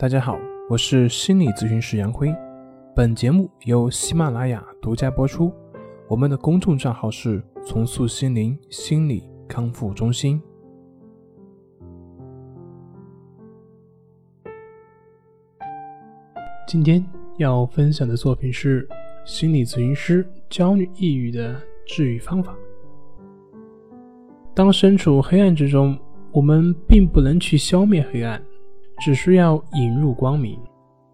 大家好，我是心理咨询师杨辉。本节目由喜马拉雅独家播出。我们的公众账号是“重塑心灵心理康复中心”。今天要分享的作品是心理咨询师焦虑抑郁的治愈方法。当身处黑暗之中，我们并不能去消灭黑暗。只需要引入光明，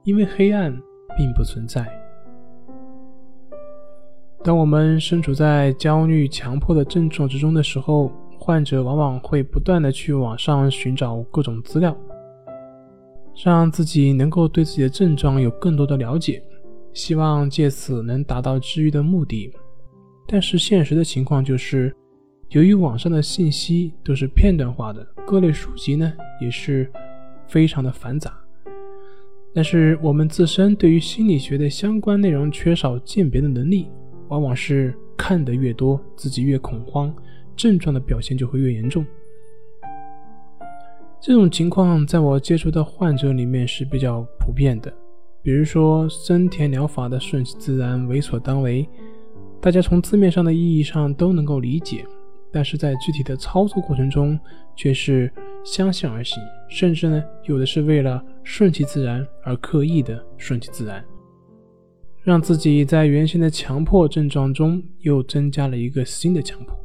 因为黑暗并不存在。当我们身处在焦虑、强迫的症状之中的时候，患者往往会不断的去网上寻找各种资料，让自己能够对自己的症状有更多的了解，希望借此能达到治愈的目的。但是现实的情况就是，由于网上的信息都是片段化的，各类书籍呢也是。非常的繁杂，但是我们自身对于心理学的相关内容缺少鉴别的能力，往往是看得越多，自己越恐慌，症状的表现就会越严重。这种情况在我接触的患者里面是比较普遍的，比如说森田疗法的顺其自然、为所当为，大家从字面上的意义上都能够理解。但是在具体的操作过程中，却是相向而行，甚至呢，有的是为了顺其自然而刻意的顺其自然，让自己在原先的强迫症状中又增加了一个新的强迫，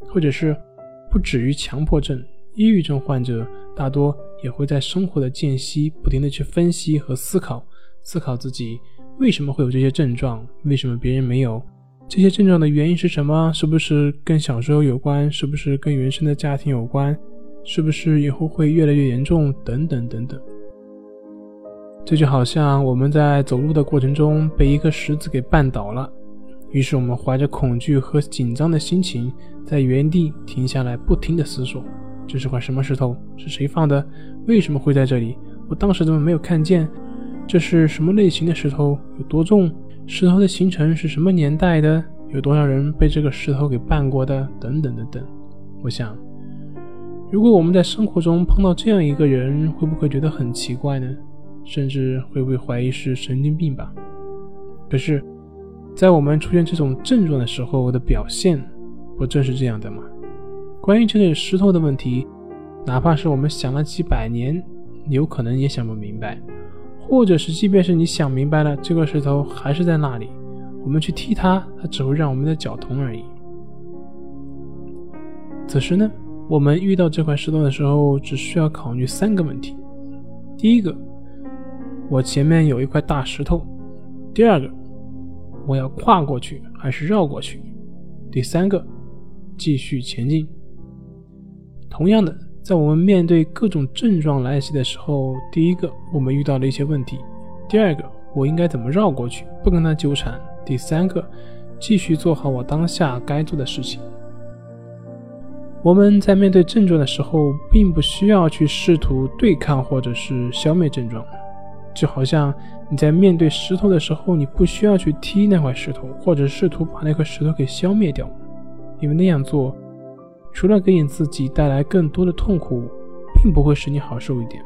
或者是不止于强迫症，抑郁症患者大多也会在生活的间隙不停的去分析和思考，思考自己为什么会有这些症状，为什么别人没有。这些症状的原因是什么？是不是跟小时候有关？是不是跟原生的家庭有关？是不是以后会越来越严重？等等等等。这就好像我们在走路的过程中被一个石子给绊倒了，于是我们怀着恐惧和紧张的心情，在原地停下来，不停地思索：这是块什么石头？是谁放的？为什么会在这里？我当时怎么没有看见？这是什么类型的石头？有多重？石头的形成是什么年代的？有多少人被这个石头给绊过的？等等等等。我想，如果我们在生活中碰到这样一个人，会不会觉得很奇怪呢？甚至会不会怀疑是神经病吧？可是，在我们出现这种症状的时候的表现，不正是这样的吗？关于这个石头的问题，哪怕是我们想了几百年，有可能也想不明白。或者是，即便是你想明白了，这个石头还是在那里，我们去踢它，它只会让我们的脚痛而已。此时呢，我们遇到这块石头的时候，只需要考虑三个问题：第一个，我前面有一块大石头；第二个，我要跨过去还是绕过去；第三个，继续前进。同样的。在我们面对各种症状来袭的时候，第一个我们遇到了一些问题；第二个我应该怎么绕过去，不跟他纠缠；第三个继续做好我当下该做的事情。我们在面对症状的时候，并不需要去试图对抗或者是消灭症状，就好像你在面对石头的时候，你不需要去踢那块石头，或者试图把那块石头给消灭掉，因为那样做。除了给你自己带来更多的痛苦，并不会使你好受一点。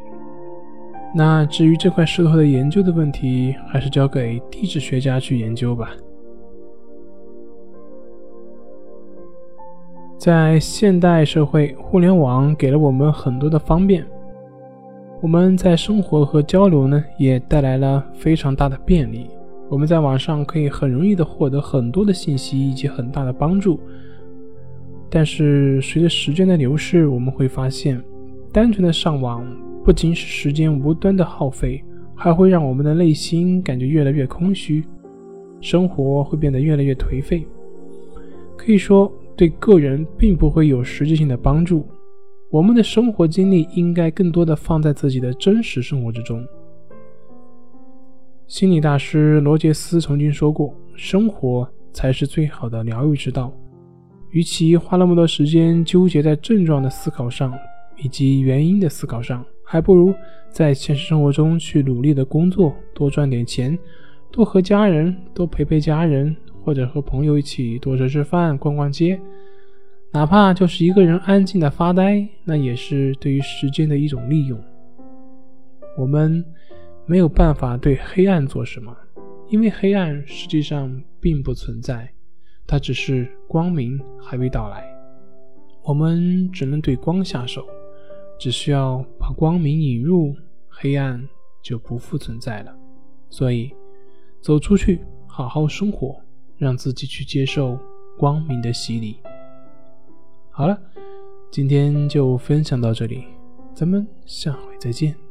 那至于这块石头的研究的问题，还是交给地质学家去研究吧。在现代社会，互联网给了我们很多的方便，我们在生活和交流呢，也带来了非常大的便利。我们在网上可以很容易的获得很多的信息以及很大的帮助。但是随着时间的流逝，我们会发现，单纯的上网不仅使时间无端的耗费，还会让我们的内心感觉越来越空虚，生活会变得越来越颓废。可以说，对个人并不会有实质性的帮助。我们的生活精力应该更多的放在自己的真实生活之中。心理大师罗杰斯曾经说过：“生活才是最好的疗愈之道。”与其花那么多时间纠结在症状的思考上，以及原因的思考上，还不如在现实生活中去努力的工作，多赚点钱，多和家人多陪陪家人，或者和朋友一起多吃吃饭、逛逛街，哪怕就是一个人安静的发呆，那也是对于时间的一种利用。我们没有办法对黑暗做什么，因为黑暗实际上并不存在，它只是光明还未到来。我们只能对光下手，只需要把光明引入，黑暗就不复存在了。所以，走出去，好好生活，让自己去接受光明的洗礼。好了，今天就分享到这里，咱们下回再见。